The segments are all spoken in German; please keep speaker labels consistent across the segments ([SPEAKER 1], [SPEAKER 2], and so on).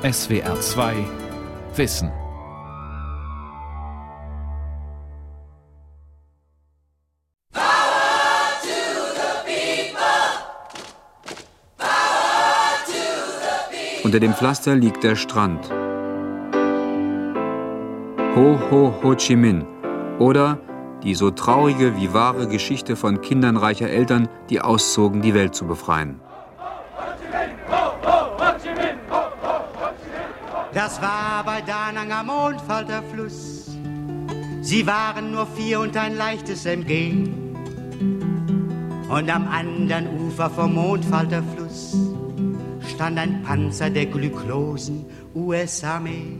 [SPEAKER 1] SWR 2 Wissen.
[SPEAKER 2] Unter dem Pflaster liegt der Strand. Ho Ho Ho Chi Minh oder die so traurige wie wahre Geschichte von Kindern reicher Eltern, die auszogen, die Welt zu befreien.
[SPEAKER 3] Das war bei Danang am Mondfalter Fluss. Sie waren nur vier und ein leichtes MG. Und am anderen Ufer vom Mondfalter Fluss stand ein Panzer der glücklosen US-Armee.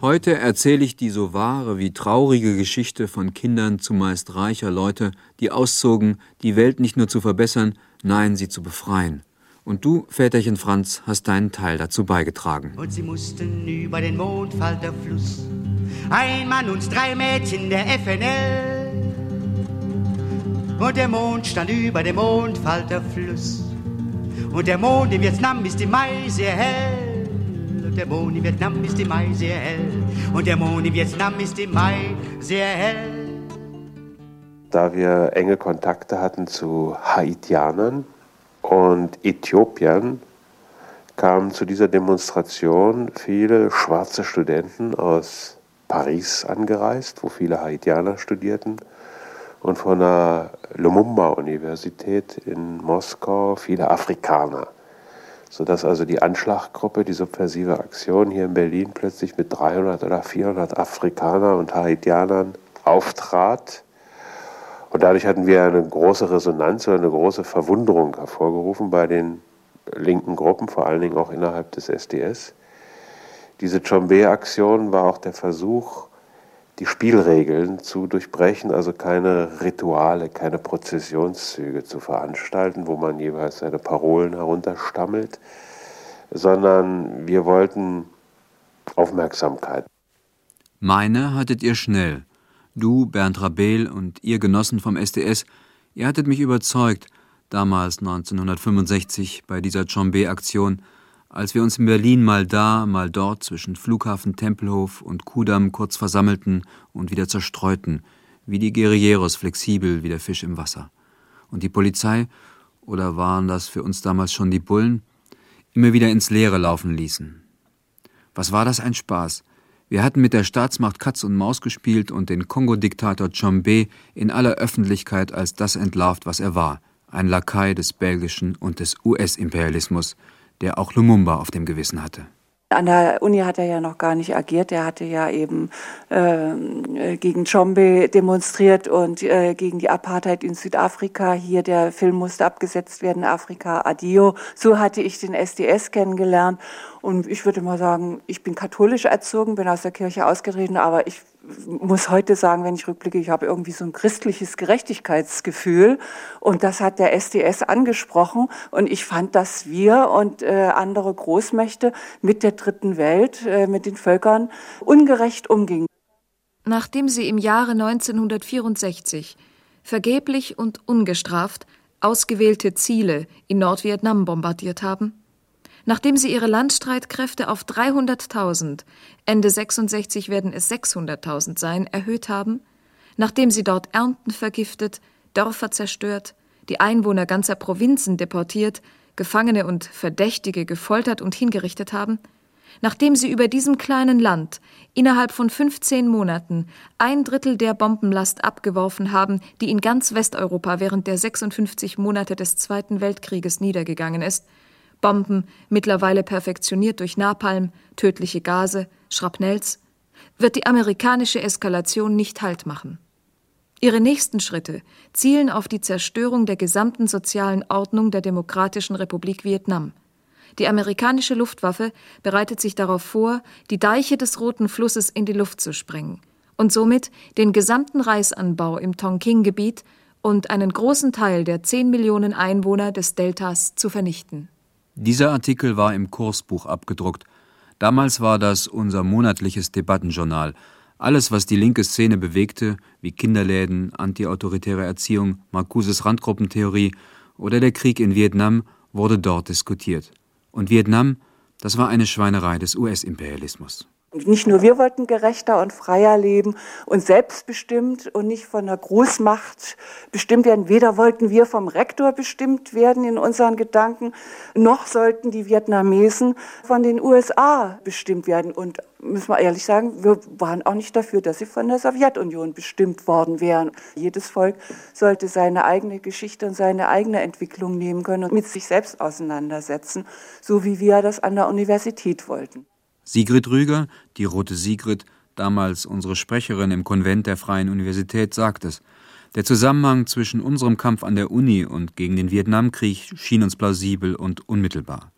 [SPEAKER 2] Heute erzähle ich die so wahre wie traurige Geschichte von Kindern zumeist reicher Leute, die auszogen, die Welt nicht nur zu verbessern, nein, sie zu befreien. Und du, Väterchen Franz, hast deinen Teil dazu beigetragen.
[SPEAKER 3] Und sie mussten über den Mondfalterfluss. Ein Mann und drei Mädchen der FNL. Und der Mond stand über dem Mondfalterfluss. Und der Mond in Vietnam ist im Mai sehr hell. Und der Mond in Vietnam ist im Mai sehr hell. Und der Mond in Vietnam ist im Mai sehr hell.
[SPEAKER 4] Da wir enge Kontakte hatten zu Haitianern und Äthiopiern, kamen zu dieser Demonstration. Viele schwarze Studenten aus Paris angereist, wo viele Haitianer studierten, und von der Lumumba-Universität in Moskau viele Afrikaner, sodass also die Anschlaggruppe, die subversive Aktion hier in Berlin plötzlich mit 300 oder 400 Afrikanern und Haitianern auftrat. Und dadurch hatten wir eine große Resonanz oder eine große Verwunderung hervorgerufen bei den linken Gruppen, vor allen Dingen auch innerhalb des SDS. Diese Chombe-Aktion war auch der Versuch, die Spielregeln zu durchbrechen, also keine Rituale, keine Prozessionszüge zu veranstalten, wo man jeweils seine Parolen herunterstammelt, sondern wir wollten Aufmerksamkeit.
[SPEAKER 2] Meine hattet ihr schnell. Du, Bernd Rabel und ihr Genossen vom SDS, ihr hattet mich überzeugt, damals 1965 bei dieser Chombe-Aktion, als wir uns in Berlin mal da, mal dort zwischen Flughafen Tempelhof und Kudamm kurz versammelten und wieder zerstreuten, wie die Guerilleros flexibel wie der Fisch im Wasser. Und die Polizei, oder waren das für uns damals schon die Bullen, immer wieder ins Leere laufen ließen. Was war das ein Spaß? Wir hatten mit der Staatsmacht Katz und Maus gespielt und den Kongo-Diktator Chombe in aller Öffentlichkeit als das entlarvt, was er war, ein Lakai des belgischen und des US-Imperialismus, der auch Lumumba auf dem Gewissen hatte.
[SPEAKER 5] An der Uni hat er ja noch gar nicht agiert. Er hatte ja eben äh, gegen Chombe demonstriert und äh, gegen die Apartheid in Südafrika. Hier der Film musste abgesetzt werden, Afrika Adio. So hatte ich den SDS kennengelernt. Und ich würde mal sagen, ich bin katholisch erzogen, bin aus der Kirche ausgetreten, aber ich muss heute sagen, wenn ich rückblicke, ich habe irgendwie so ein christliches Gerechtigkeitsgefühl und das hat der SDS angesprochen und ich fand, dass wir und äh, andere Großmächte mit der dritten Welt, äh, mit den Völkern ungerecht umgingen.
[SPEAKER 6] Nachdem sie im Jahre 1964 vergeblich und ungestraft ausgewählte Ziele in Nordvietnam bombardiert haben, Nachdem sie ihre Landstreitkräfte auf 300.000, Ende 66 werden es 600.000 sein, erhöht haben, nachdem sie dort Ernten vergiftet, Dörfer zerstört, die Einwohner ganzer Provinzen deportiert, Gefangene und Verdächtige gefoltert und hingerichtet haben, nachdem sie über diesem kleinen Land innerhalb von 15 Monaten ein Drittel der Bombenlast abgeworfen haben, die in ganz Westeuropa während der 56 Monate des Zweiten Weltkrieges niedergegangen ist, Bomben, mittlerweile perfektioniert durch Napalm, tödliche Gase, Schrapnells, wird die amerikanische Eskalation nicht Halt machen. Ihre nächsten Schritte zielen auf die Zerstörung der gesamten sozialen Ordnung der Demokratischen Republik Vietnam. Die amerikanische Luftwaffe bereitet sich darauf vor, die Deiche des Roten Flusses in die Luft zu sprengen und somit den gesamten Reisanbau im Tonkin-Gebiet und einen großen Teil der 10 Millionen Einwohner des Deltas zu vernichten.
[SPEAKER 2] Dieser Artikel war im Kursbuch abgedruckt. Damals war das unser monatliches Debattenjournal. Alles, was die linke Szene bewegte, wie Kinderläden, antiautoritäre Erziehung, Marcuses Randgruppentheorie oder der Krieg in Vietnam, wurde dort diskutiert. Und Vietnam, Das war eine Schweinerei des US-Imperialismus.
[SPEAKER 5] Nicht nur wir wollten gerechter und freier leben und selbstbestimmt und nicht von der Großmacht bestimmt werden. Weder wollten wir vom Rektor bestimmt werden in unseren Gedanken, noch sollten die Vietnamesen von den USA bestimmt werden. Und müssen wir ehrlich sagen, wir waren auch nicht dafür, dass sie von der Sowjetunion bestimmt worden wären. Jedes Volk sollte seine eigene Geschichte und seine eigene Entwicklung nehmen können und mit sich selbst auseinandersetzen, so wie wir das an der Universität wollten.
[SPEAKER 2] Sigrid Rüger, die Rote Sigrid, damals unsere Sprecherin im Konvent der Freien Universität, sagt es. Der Zusammenhang zwischen unserem Kampf an der Uni und gegen den Vietnamkrieg schien uns plausibel und unmittelbar.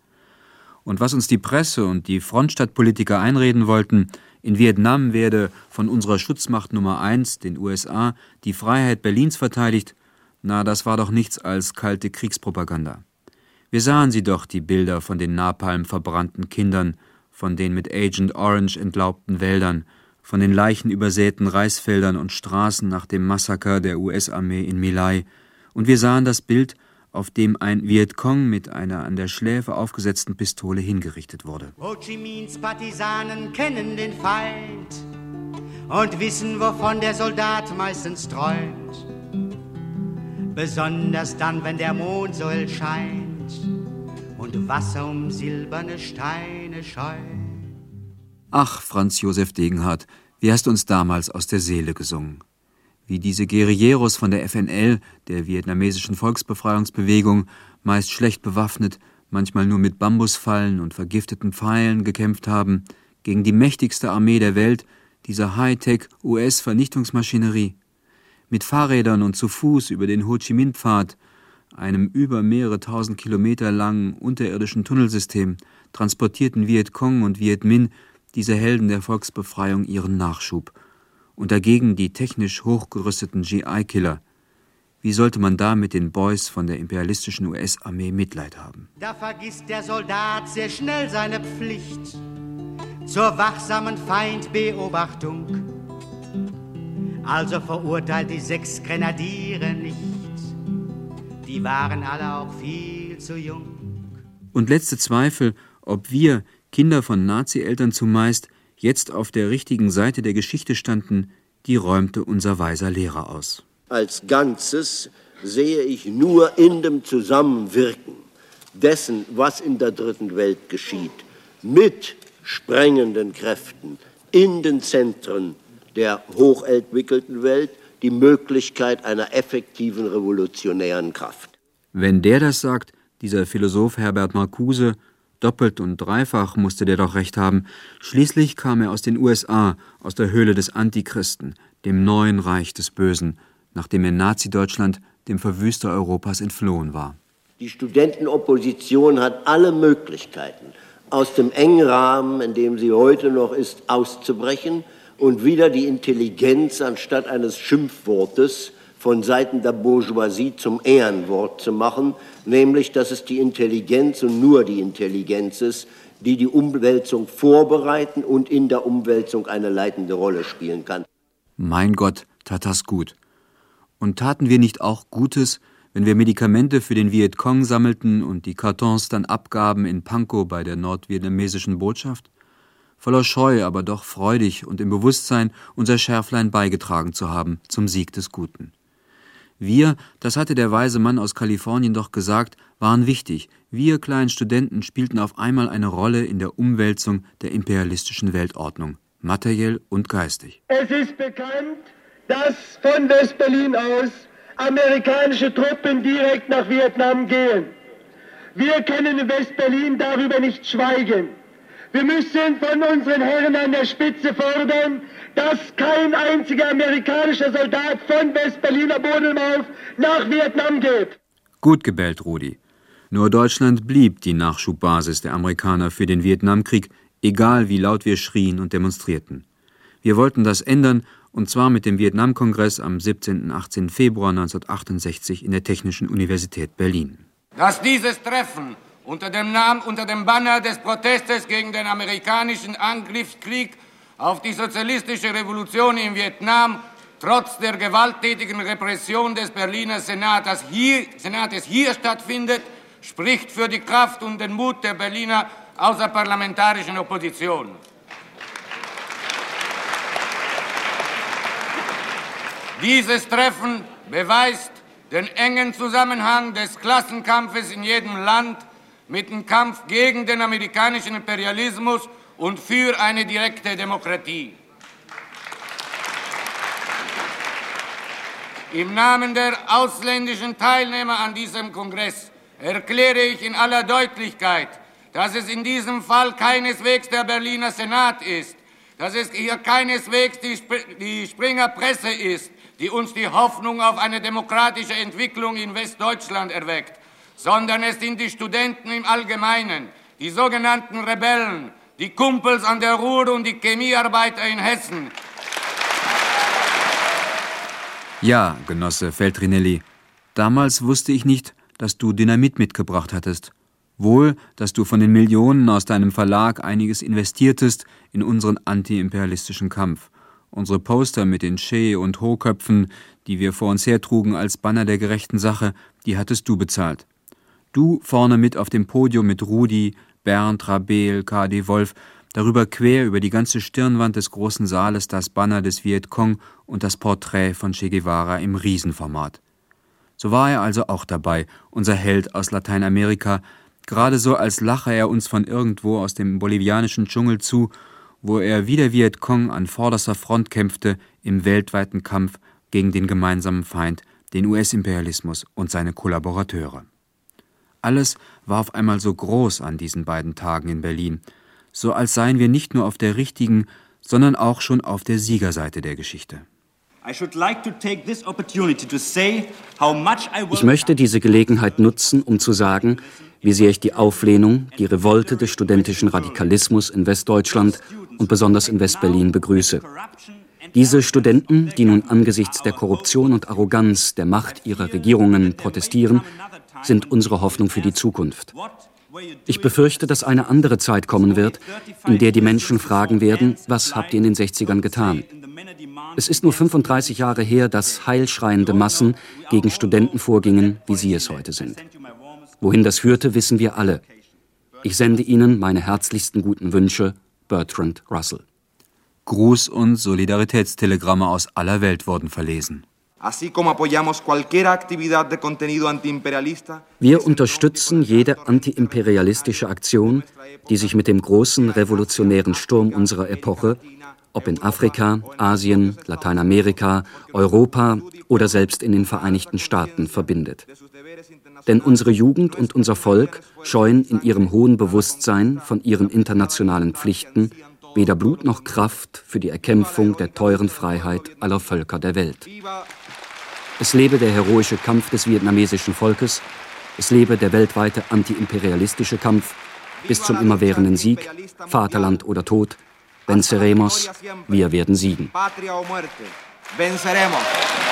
[SPEAKER 2] Und was uns die Presse und die Frontstadtpolitiker einreden wollten, in Vietnam werde von unserer Schutzmacht Nummer eins, den USA, die Freiheit Berlins verteidigt, na, das war doch nichts als kalte Kriegspropaganda. Wir sahen sie doch, die Bilder von den Napalm verbrannten Kindern, von den mit Agent Orange entlaubten Wäldern, von den leichenübersäten Reisfeldern und Straßen nach dem Massaker der US-Armee in Milai, und wir sahen das Bild, auf dem ein Vietcong mit einer an der Schläfe aufgesetzten Pistole hingerichtet wurde.
[SPEAKER 3] Ho Chi Minhs Partisanen kennen den Feind und wissen, wovon der Soldat meistens träumt. Besonders dann, wenn der Mond so hell scheint und Wasser um silberne Steine scheu.
[SPEAKER 2] Ach, Franz Josef Degenhardt, wie hast du uns damals aus der Seele gesungen? Wie diese Guerilleros von der FNL, der vietnamesischen Volksbefreiungsbewegung, meist schlecht bewaffnet, manchmal nur mit Bambusfallen und vergifteten Pfeilen gekämpft haben, gegen die mächtigste Armee der Welt, dieser Hightech US-Vernichtungsmaschinerie. Mit Fahrrädern und zu Fuß über den Ho Chi Minh-Pfad, einem über mehrere tausend Kilometer langen unterirdischen Tunnelsystem, transportierten Vietcong und Viet Minh, diese Helden der Volksbefreiung, ihren Nachschub. Und dagegen die technisch hochgerüsteten GI-Killer. Wie sollte man da mit den Boys von der imperialistischen US-Armee Mitleid haben?
[SPEAKER 3] Da vergisst der Soldat sehr schnell seine Pflicht zur wachsamen Feindbeobachtung. Also verurteilt die sechs Grenadiere nicht die waren alle auch viel zu jung.
[SPEAKER 2] Und letzte Zweifel, ob wir, Kinder von Nazi-Eltern zumeist, jetzt auf der richtigen Seite der Geschichte standen, die räumte unser weiser Lehrer aus.
[SPEAKER 7] Als Ganzes sehe ich nur in dem Zusammenwirken dessen, was in der dritten Welt geschieht, mit sprengenden Kräften in den Zentren der hochentwickelten Welt die Möglichkeit einer effektiven revolutionären Kraft.
[SPEAKER 2] Wenn der das sagt, dieser Philosoph Herbert Marcuse, doppelt und dreifach musste der doch recht haben, schließlich kam er aus den USA, aus der Höhle des Antichristen, dem neuen Reich des Bösen, nachdem er Nazi-Deutschland, dem Verwüster Europas, entflohen war.
[SPEAKER 7] Die Studentenopposition hat alle Möglichkeiten, aus dem engen Rahmen, in dem sie heute noch ist, auszubrechen und wieder die Intelligenz anstatt eines Schimpfwortes von Seiten der Bourgeoisie zum Ehrenwort zu machen, nämlich dass es die Intelligenz und nur die Intelligenz ist, die die Umwälzung vorbereiten und in der Umwälzung eine leitende Rolle spielen kann.
[SPEAKER 2] Mein Gott, tat das gut. Und taten wir nicht auch Gutes, wenn wir Medikamente für den Vietcong sammelten und die Kartons dann abgaben in Pankow bei der nordvietnamesischen Botschaft? Voller Scheu, aber doch freudig und im Bewusstsein, unser Schärflein beigetragen zu haben zum Sieg des Guten. Wir, das hatte der weise Mann aus Kalifornien doch gesagt, waren wichtig. Wir kleinen Studenten spielten auf einmal eine Rolle in der Umwälzung der imperialistischen Weltordnung, materiell und geistig.
[SPEAKER 8] Es ist bekannt, dass von West-Berlin aus amerikanische Truppen direkt nach Vietnam gehen. Wir können in West-Berlin darüber nicht schweigen. Wir müssen von unseren Herren an der Spitze fordern, dass kein einziger amerikanischer Soldat von West-Berliner Boden auf nach Vietnam geht.
[SPEAKER 2] Gut gebellt, Rudi. Nur Deutschland blieb die Nachschubbasis der Amerikaner für den Vietnamkrieg, egal wie laut wir schrien und demonstrierten. Wir wollten das ändern, und zwar mit dem Vietnamkongress am 17. und 18. Februar 1968 in der Technischen Universität Berlin.
[SPEAKER 9] Dass dieses Treffen unter dem Namen, unter dem Banner des Protestes gegen den amerikanischen Angriffskrieg auf die sozialistische Revolution in Vietnam trotz der gewalttätigen Repression des Berliner Senates hier, Senates hier stattfindet, spricht für die Kraft und den Mut der Berliner außerparlamentarischen Opposition. Dieses Treffen beweist den engen Zusammenhang des Klassenkampfes in jedem Land mit dem Kampf gegen den amerikanischen Imperialismus und für eine direkte Demokratie. Im Namen der ausländischen Teilnehmer an diesem Kongress erkläre ich in aller Deutlichkeit, dass es in diesem Fall keineswegs der Berliner Senat ist, dass es hier keineswegs die, Sp die Springer Presse ist, die uns die Hoffnung auf eine demokratische Entwicklung in Westdeutschland erweckt, sondern es sind die Studenten im Allgemeinen, die sogenannten Rebellen, die Kumpels an der Ruhr und die Chemiearbeiter in Hessen.
[SPEAKER 2] Ja, Genosse Feltrinelli, damals wusste ich nicht, dass du Dynamit mitgebracht hattest. Wohl, dass du von den Millionen aus deinem Verlag einiges investiertest in unseren antiimperialistischen Kampf. Unsere Poster mit den Che- und Ho-Köpfen, die wir vor uns hertrugen als Banner der gerechten Sache, die hattest du bezahlt. Du vorne mit auf dem Podium mit Rudi, Bernd, Rabel, K.D. Wolf, darüber quer über die ganze Stirnwand des großen Saales das Banner des Vietcong und das Porträt von Che Guevara im Riesenformat. So war er also auch dabei, unser Held aus Lateinamerika, gerade so als lache er uns von irgendwo aus dem bolivianischen Dschungel zu wo er wie der Vietcong an vorderster Front kämpfte im weltweiten Kampf gegen den gemeinsamen Feind, den US-Imperialismus und seine Kollaborateure. Alles war auf einmal so groß an diesen beiden Tagen in Berlin, so als seien wir nicht nur auf der richtigen, sondern auch schon auf der Siegerseite der Geschichte.
[SPEAKER 10] Ich möchte diese Gelegenheit nutzen, um zu sagen, wie sehr ich die Auflehnung, die Revolte des studentischen Radikalismus in Westdeutschland und besonders in Westberlin begrüße. Diese Studenten, die nun angesichts der Korruption und Arroganz der Macht ihrer Regierungen protestieren, sind unsere Hoffnung für die Zukunft. Ich befürchte, dass eine andere Zeit kommen wird, in der die Menschen fragen werden, was habt ihr in den 60ern getan? Es ist nur 35 Jahre her, dass heilschreiende Massen gegen Studenten vorgingen, wie sie es heute sind. Wohin das führte, wissen wir alle. Ich sende Ihnen meine herzlichsten guten Wünsche Bertrand Russell.
[SPEAKER 2] Gruß- und Solidaritätstelegramme aus aller Welt wurden verlesen.
[SPEAKER 10] Wir unterstützen jede antiimperialistische Aktion, die sich mit dem großen revolutionären Sturm unserer Epoche, ob in Afrika, Asien, Lateinamerika, Europa oder selbst in den Vereinigten Staaten, verbindet. Denn unsere Jugend und unser Volk scheuen in ihrem hohen Bewusstsein von ihren internationalen Pflichten weder Blut noch Kraft für die Erkämpfung der teuren Freiheit aller Völker der Welt. Es lebe der heroische Kampf des vietnamesischen Volkes, es lebe der weltweite antiimperialistische Kampf bis zum immerwährenden Sieg, Vaterland oder Tod, venceremos, wir werden siegen. Venceremos.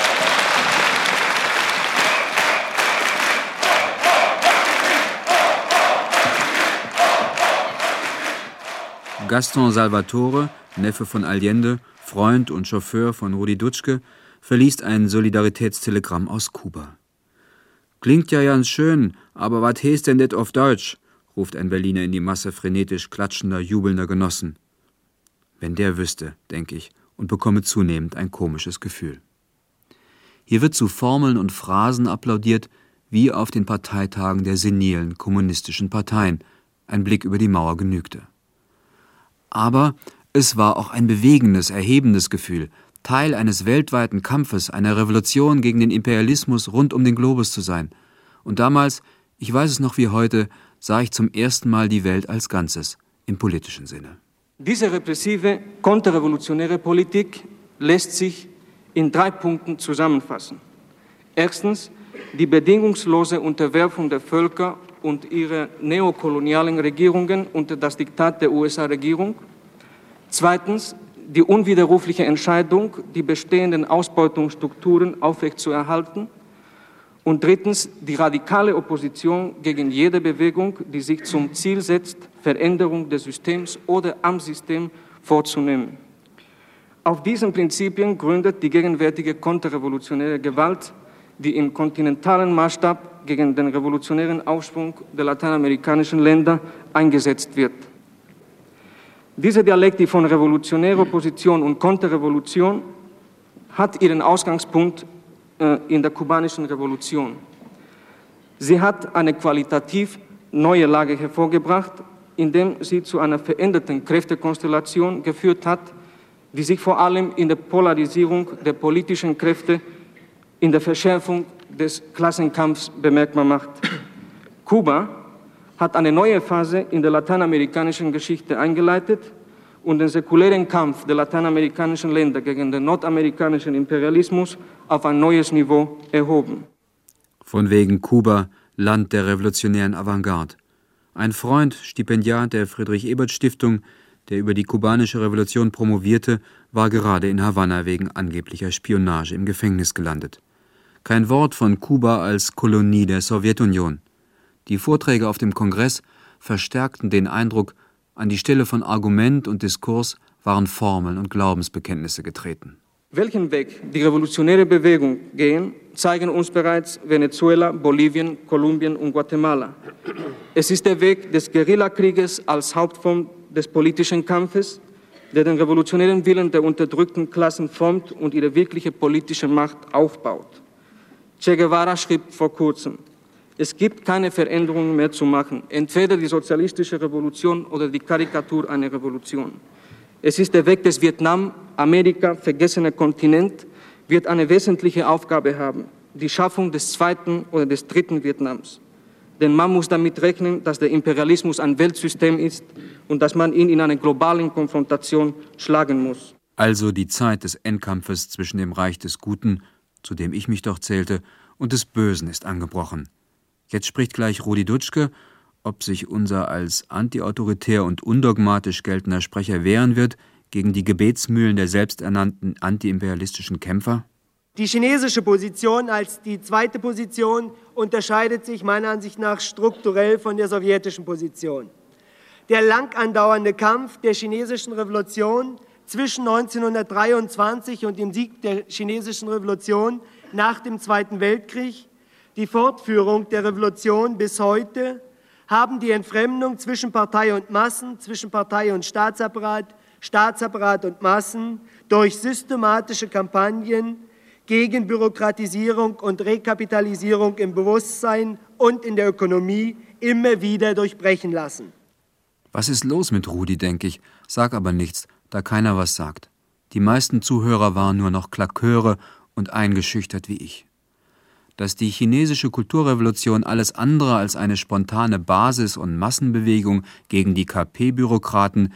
[SPEAKER 2] Gaston Salvatore, Neffe von Allende, Freund und Chauffeur von Rudi Dutschke, verliest ein Solidaritätstelegramm aus Kuba. Klingt ja ganz schön, aber wat heißt denn det auf Deutsch? ruft ein Berliner in die Masse frenetisch klatschender, jubelnder Genossen. Wenn der wüsste, denke ich, und bekomme zunehmend ein komisches Gefühl. Hier wird zu Formeln und Phrasen applaudiert, wie auf den Parteitagen der senilen kommunistischen Parteien. Ein Blick über die Mauer genügte. Aber es war auch ein bewegendes, erhebendes Gefühl, Teil eines weltweiten Kampfes, einer Revolution gegen den Imperialismus rund um den Globus zu sein. Und damals, ich weiß es noch wie heute, sah ich zum ersten Mal die Welt als Ganzes, im politischen Sinne.
[SPEAKER 11] Diese repressive, konterrevolutionäre Politik lässt sich in drei Punkten zusammenfassen. Erstens die bedingungslose Unterwerfung der Völker und ihre neokolonialen Regierungen unter das Diktat der USA-Regierung. Zweitens die unwiderrufliche Entscheidung, die bestehenden Ausbeutungsstrukturen aufrechtzuerhalten. Und drittens die radikale Opposition gegen jede Bewegung, die sich zum Ziel setzt, Veränderung des Systems oder am System vorzunehmen. Auf diesen Prinzipien gründet die gegenwärtige konterrevolutionäre Gewalt die im kontinentalen Maßstab gegen den revolutionären Aufschwung der lateinamerikanischen Länder eingesetzt wird. Diese Dialektik von revolutionärer Opposition und Konterrevolution hat ihren Ausgangspunkt äh, in der kubanischen Revolution. Sie hat eine qualitativ neue Lage hervorgebracht, indem sie zu einer veränderten Kräftekonstellation geführt hat, die sich vor allem in der Polarisierung der politischen Kräfte, in der Verschärfung des Klassenkampfs bemerkbar macht. Kuba hat eine neue Phase in der lateinamerikanischen Geschichte eingeleitet und den säkulären Kampf der lateinamerikanischen Länder gegen den nordamerikanischen Imperialismus auf ein neues Niveau erhoben.
[SPEAKER 2] Von wegen Kuba, Land der revolutionären Avantgarde. Ein Freund, Stipendiat der Friedrich-Ebert-Stiftung, der über die kubanische Revolution promovierte, war gerade in Havanna wegen angeblicher Spionage im Gefängnis gelandet. Kein Wort von Kuba als Kolonie der Sowjetunion. Die Vorträge auf dem Kongress verstärkten den Eindruck, an die Stelle von Argument und Diskurs waren Formeln und Glaubensbekenntnisse getreten.
[SPEAKER 11] Welchen Weg die revolutionäre Bewegung gehen, zeigen uns bereits Venezuela, Bolivien, Kolumbien und Guatemala. Es ist der Weg des Guerillakrieges als Hauptform des politischen Kampfes, der den revolutionären Willen der unterdrückten Klassen formt und ihre wirkliche politische Macht aufbaut. Che Guevara schrieb vor kurzem, es gibt keine Veränderungen mehr zu machen, entweder die sozialistische Revolution oder die Karikatur einer Revolution. Es ist der Weg des Vietnam, Amerika, vergessener Kontinent, wird eine wesentliche Aufgabe haben, die Schaffung des zweiten oder des dritten Vietnams. Denn man muss damit rechnen, dass der Imperialismus ein Weltsystem ist und dass man ihn in einer globalen Konfrontation schlagen muss.
[SPEAKER 2] Also die Zeit des Endkampfes zwischen dem Reich des Guten, zu dem ich mich doch zählte, und des Bösen ist angebrochen. Jetzt spricht gleich Rudi Dutschke, ob sich unser als antiautoritär und undogmatisch geltender Sprecher wehren wird gegen die Gebetsmühlen der selbsternannten antiimperialistischen Kämpfer?
[SPEAKER 8] Die chinesische Position als die zweite Position unterscheidet sich meiner Ansicht nach strukturell von der sowjetischen Position. Der lang andauernde Kampf der chinesischen Revolution zwischen 1923 und dem Sieg der chinesischen Revolution nach dem Zweiten Weltkrieg. Die Fortführung der Revolution bis heute haben die Entfremdung zwischen Partei und Massen, zwischen Partei und Staatsapparat, Staatsapparat und Massen durch systematische Kampagnen gegen Bürokratisierung und Rekapitalisierung im Bewusstsein und in der Ökonomie immer wieder durchbrechen lassen.
[SPEAKER 2] Was ist los mit Rudi, denke ich, sag aber nichts, da keiner was sagt. Die meisten Zuhörer waren nur noch Klaköre und eingeschüchtert wie ich dass die chinesische Kulturrevolution alles andere als eine spontane Basis- und Massenbewegung gegen die KP-Bürokraten,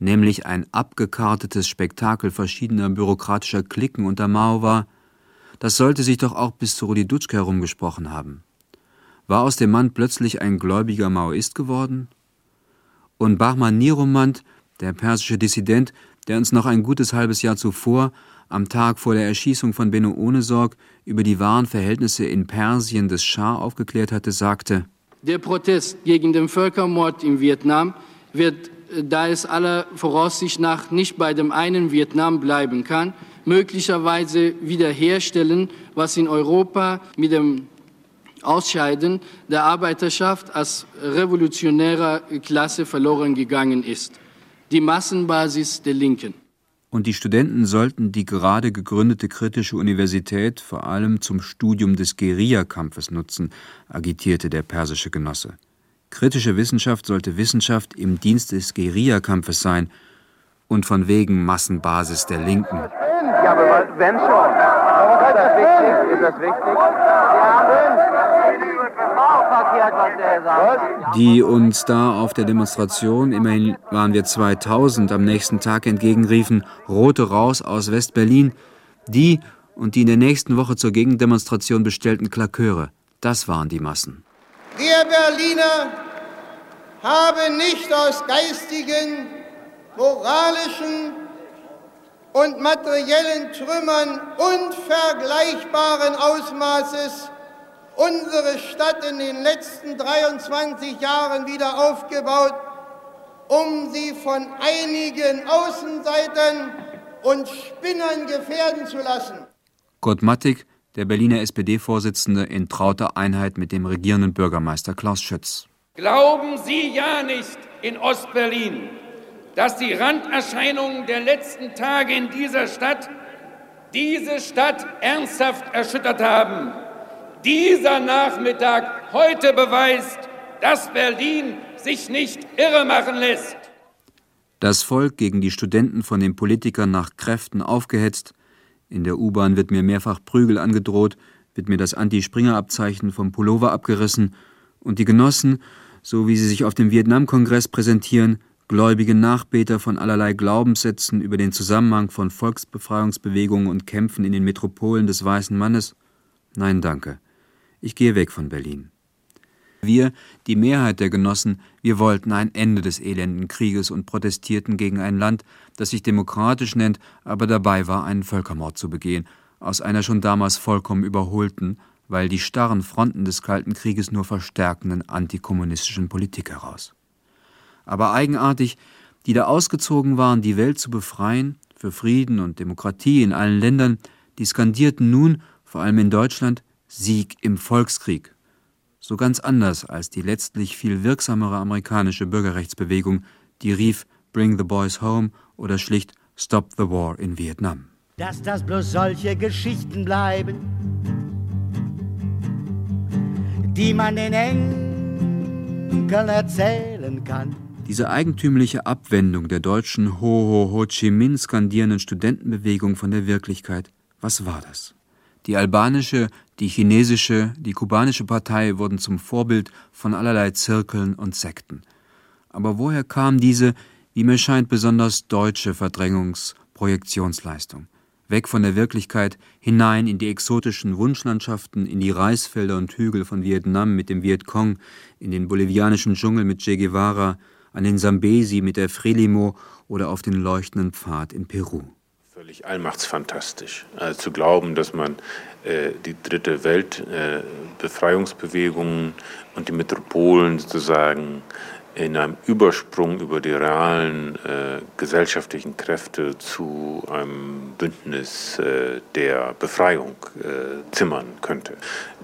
[SPEAKER 2] nämlich ein abgekartetes Spektakel verschiedener bürokratischer Klicken unter Mao war, das sollte sich doch auch bis zu Rudi Dutschke herumgesprochen haben. War aus dem Mann plötzlich ein gläubiger Maoist geworden? Und Bahman Niromand, der persische Dissident, der uns noch ein gutes halbes Jahr zuvor am Tag vor der Erschießung von Benno Ohnesorg über die wahren Verhältnisse in Persien des Schah aufgeklärt hatte, sagte,
[SPEAKER 12] Der Protest gegen den Völkermord in Vietnam wird, äh, da es aller Voraussicht nach nicht bei dem einen Vietnam bleiben kann, möglicherweise wiederherstellen, was in Europa mit dem Ausscheiden der Arbeiterschaft als revolutionärer Klasse verloren gegangen ist. Die Massenbasis der Linken
[SPEAKER 2] und die Studenten sollten die gerade gegründete kritische Universität vor allem zum Studium des Guerillakampfes nutzen, agitierte der persische Genosse. Kritische Wissenschaft sollte Wissenschaft im Dienst des Guerillakampfes sein und von wegen Massenbasis der Linken. Ja, aber wenn schon. Ist das wichtig? Ist das wichtig? Die uns da auf der Demonstration, immerhin waren wir 2000, am nächsten Tag entgegenriefen, Rote raus aus West-Berlin, die und die in der nächsten Woche zur Gegendemonstration bestellten Klaköre, das waren die Massen.
[SPEAKER 13] Wir Berliner haben nicht aus geistigen, moralischen und materiellen Trümmern unvergleichbaren Ausmaßes unsere Stadt in den letzten 23 Jahren wieder aufgebaut, um sie von einigen Außenseitern und Spinnern gefährden zu lassen.
[SPEAKER 2] Kurt Mattig, der Berliner SPD-Vorsitzende in trauter Einheit mit dem regierenden Bürgermeister Klaus Schütz.
[SPEAKER 14] Glauben Sie ja nicht in Ostberlin, dass die Randerscheinungen der letzten Tage in dieser Stadt diese Stadt ernsthaft erschüttert haben. Dieser Nachmittag heute beweist, dass Berlin sich nicht irre machen lässt.
[SPEAKER 2] Das Volk gegen die Studenten von den Politikern nach Kräften aufgehetzt. In der U-Bahn wird mir mehrfach Prügel angedroht, wird mir das Anti-Springer-Abzeichen vom Pullover abgerissen und die Genossen, so wie sie sich auf dem Vietnam-Kongress präsentieren, gläubige Nachbeter von allerlei Glaubenssätzen über den Zusammenhang von Volksbefreiungsbewegungen und Kämpfen in den Metropolen des weißen Mannes? Nein, danke. Ich gehe weg von Berlin. Wir, die Mehrheit der Genossen, wir wollten ein Ende des elenden Krieges und protestierten gegen ein Land, das sich demokratisch nennt, aber dabei war, einen Völkermord zu begehen, aus einer schon damals vollkommen überholten, weil die starren Fronten des Kalten Krieges nur verstärkenden antikommunistischen Politik heraus. Aber eigenartig, die da ausgezogen waren, die Welt zu befreien, für Frieden und Demokratie in allen Ländern, die skandierten nun, vor allem in Deutschland, Sieg im Volkskrieg so ganz anders als die letztlich viel wirksamere amerikanische Bürgerrechtsbewegung, die rief Bring the Boys Home oder schlicht Stop the War in Vietnam.
[SPEAKER 3] Dass das bloß solche Geschichten bleiben, die man den Enkeln erzählen kann.
[SPEAKER 2] Diese eigentümliche Abwendung der deutschen Ho Ho Ho Chi Minh skandierenden Studentenbewegung von der Wirklichkeit, was war das? Die albanische, die chinesische, die kubanische Partei wurden zum Vorbild von allerlei Zirkeln und Sekten. Aber woher kam diese, wie mir scheint, besonders deutsche Verdrängungs-Projektionsleistung? Weg von der Wirklichkeit, hinein in die exotischen Wunschlandschaften, in die Reisfelder und Hügel von Vietnam mit dem Vietcong, in den bolivianischen Dschungel mit Che Guevara, an den Sambesi mit der Frelimo oder auf den leuchtenden Pfad in Peru
[SPEAKER 15] völlig allmachtsfantastisch. Also zu glauben, dass man äh, die dritte Welt, äh, Befreiungsbewegungen und die Metropolen sozusagen in einem Übersprung über die realen äh, gesellschaftlichen Kräfte zu einem Bündnis äh, der Befreiung äh, zimmern könnte.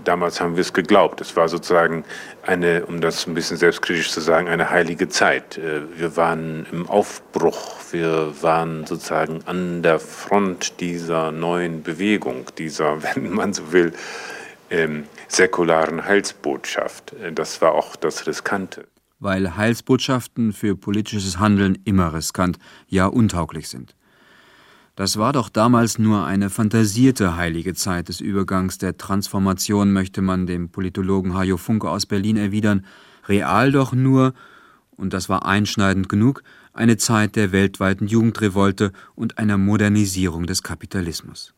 [SPEAKER 15] Damals haben wir es geglaubt. Es war sozusagen eine, um das ein bisschen selbstkritisch zu sagen, eine heilige Zeit. Äh, wir waren im Aufbruch. Wir waren sozusagen an der Front dieser neuen Bewegung, dieser, wenn man so will, ähm, säkularen Heilsbotschaft. Äh, das war auch das Riskante
[SPEAKER 2] weil Heilsbotschaften für politisches Handeln immer riskant, ja untauglich sind. Das war doch damals nur eine fantasierte heilige Zeit des Übergangs der Transformation, möchte man dem Politologen Hajo Funke aus Berlin erwidern, real doch nur, und das war einschneidend genug, eine Zeit der weltweiten Jugendrevolte und einer Modernisierung des Kapitalismus.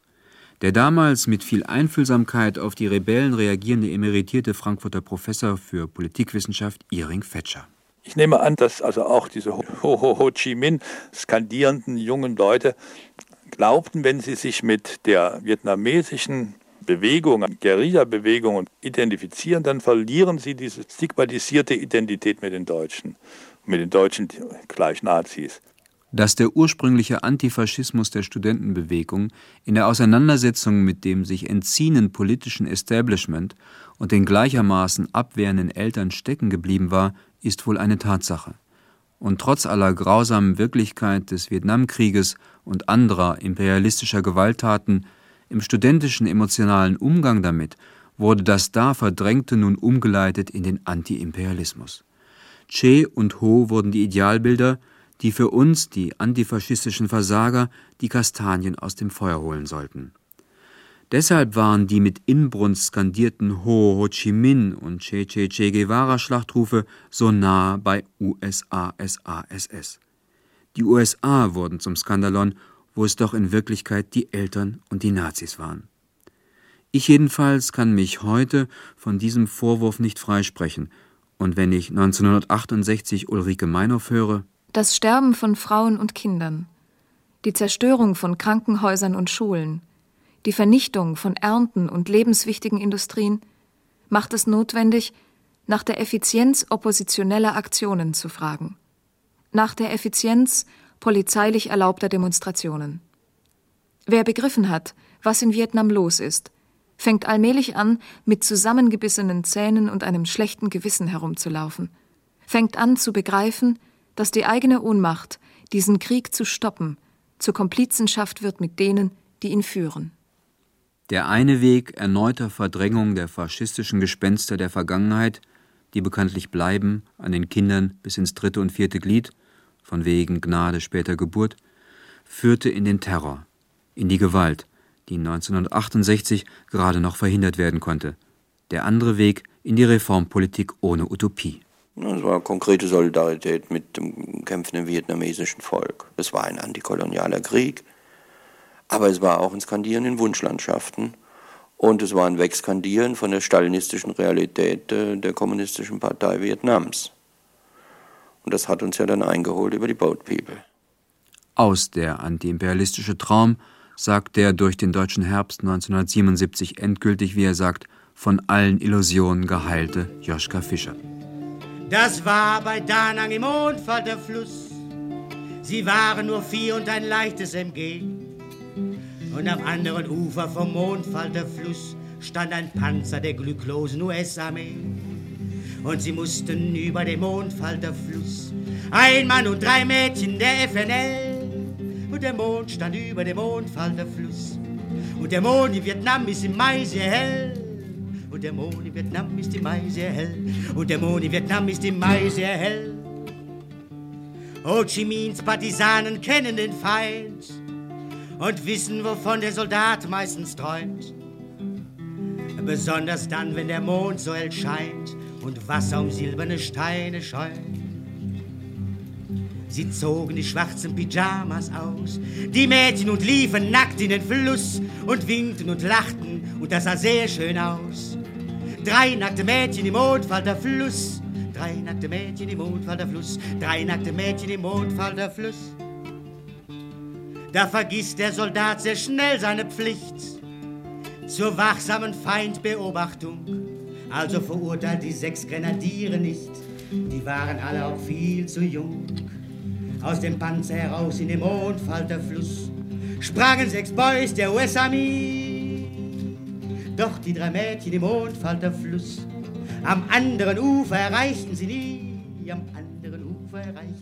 [SPEAKER 2] Der damals mit viel Einfühlsamkeit auf die Rebellen reagierende emeritierte Frankfurter Professor für Politikwissenschaft Iring Fetscher.
[SPEAKER 16] Ich nehme an, dass also auch diese Ho Ho Ho Chi Minh skandierenden jungen Leute glaubten, wenn sie sich mit der vietnamesischen Bewegung, Guerilla-Bewegung identifizieren, dann verlieren sie diese stigmatisierte Identität mit den Deutschen, mit den Deutschen gleich Nazis
[SPEAKER 2] dass der ursprüngliche Antifaschismus der Studentenbewegung in der Auseinandersetzung mit dem sich entziehenden politischen Establishment und den gleichermaßen abwehrenden Eltern stecken geblieben war, ist wohl eine Tatsache. Und trotz aller grausamen Wirklichkeit des Vietnamkrieges und anderer imperialistischer Gewalttaten, im studentischen emotionalen Umgang damit wurde das da Verdrängte nun umgeleitet in den Antiimperialismus. Che und Ho wurden die Idealbilder, die für uns, die antifaschistischen Versager, die Kastanien aus dem Feuer holen sollten. Deshalb waren die mit Inbrunst skandierten Ho Ho Chi Minh und Che Che Che Guevara Schlachtrufe so nah bei USA SASS. Die USA wurden zum Skandalon, wo es doch in Wirklichkeit die Eltern und die Nazis waren. Ich jedenfalls kann mich heute von diesem Vorwurf nicht freisprechen, und wenn ich 1968 Ulrike Meinhof höre,
[SPEAKER 6] das Sterben von Frauen und Kindern, die Zerstörung von Krankenhäusern und Schulen, die Vernichtung von Ernten und lebenswichtigen Industrien macht es notwendig, nach der Effizienz oppositioneller Aktionen zu fragen, nach der Effizienz polizeilich erlaubter Demonstrationen. Wer begriffen hat, was in Vietnam los ist, fängt allmählich an, mit zusammengebissenen Zähnen und einem schlechten Gewissen herumzulaufen, fängt an zu begreifen, dass die eigene Ohnmacht, diesen Krieg zu stoppen, zur Komplizenschaft wird mit denen, die ihn führen.
[SPEAKER 2] Der eine Weg erneuter Verdrängung der faschistischen Gespenster der Vergangenheit, die bekanntlich bleiben an den Kindern bis ins dritte und vierte Glied, von wegen Gnade später Geburt, führte in den Terror, in die Gewalt, die 1968 gerade noch verhindert werden konnte. Der andere Weg in die Reformpolitik ohne Utopie.
[SPEAKER 17] Es war konkrete Solidarität mit dem kämpfenden vietnamesischen Volk. Es war ein antikolonialer Krieg, aber es war auch ein Skandieren in Wunschlandschaften und es war ein Wegskandieren von der stalinistischen Realität der Kommunistischen Partei Vietnams. Und das hat uns ja dann eingeholt über die Boat People.
[SPEAKER 2] Aus der antiimperialistische Traum sagt der durch den deutschen Herbst 1977 endgültig, wie er sagt, von allen Illusionen geheilte Joschka Fischer.
[SPEAKER 3] Das war bei Danang im Mondfall der Fluss. Sie waren nur vier und ein leichtes MG. Und am anderen Ufer vom Mondfall der Fluss stand ein Panzer der glücklosen US-Armee. Und sie mussten über den Mondfall der Fluss. Ein Mann und drei Mädchen der FNL und der Mond stand über dem Mondfall der Fluss. Und der Mond in Vietnam ist im Mai sehr hell. Und der Mond in Vietnam ist im Mai sehr hell. Und der Mond in Vietnam ist im Mai sehr hell. Ho Chi Minhs Partisanen kennen den Feind und wissen, wovon der Soldat meistens träumt. Besonders dann, wenn der Mond so hell scheint und Wasser um silberne Steine schäumt. Sie zogen die schwarzen Pyjamas aus, die Mädchen und liefen nackt in den Fluss und winkten und lachten und das sah sehr schön aus. Drei nackte Mädchen im Mondfall der Fluss, drei nackte Mädchen im Mondfall der Fluss, drei nackte Mädchen im Mondfall der Fluss. Da vergisst der Soldat sehr schnell seine Pflicht zur wachsamen Feindbeobachtung. Also verurteilt die sechs Grenadiere nicht, die waren alle auch viel zu jung. Aus dem Panzer heraus in den Mondfalterfluss sprangen sechs Boys der US-Armee. Doch die drei Mädchen im Mondfalterfluss am anderen Ufer erreichten sie nie, am anderen Ufer erreichten sie nie.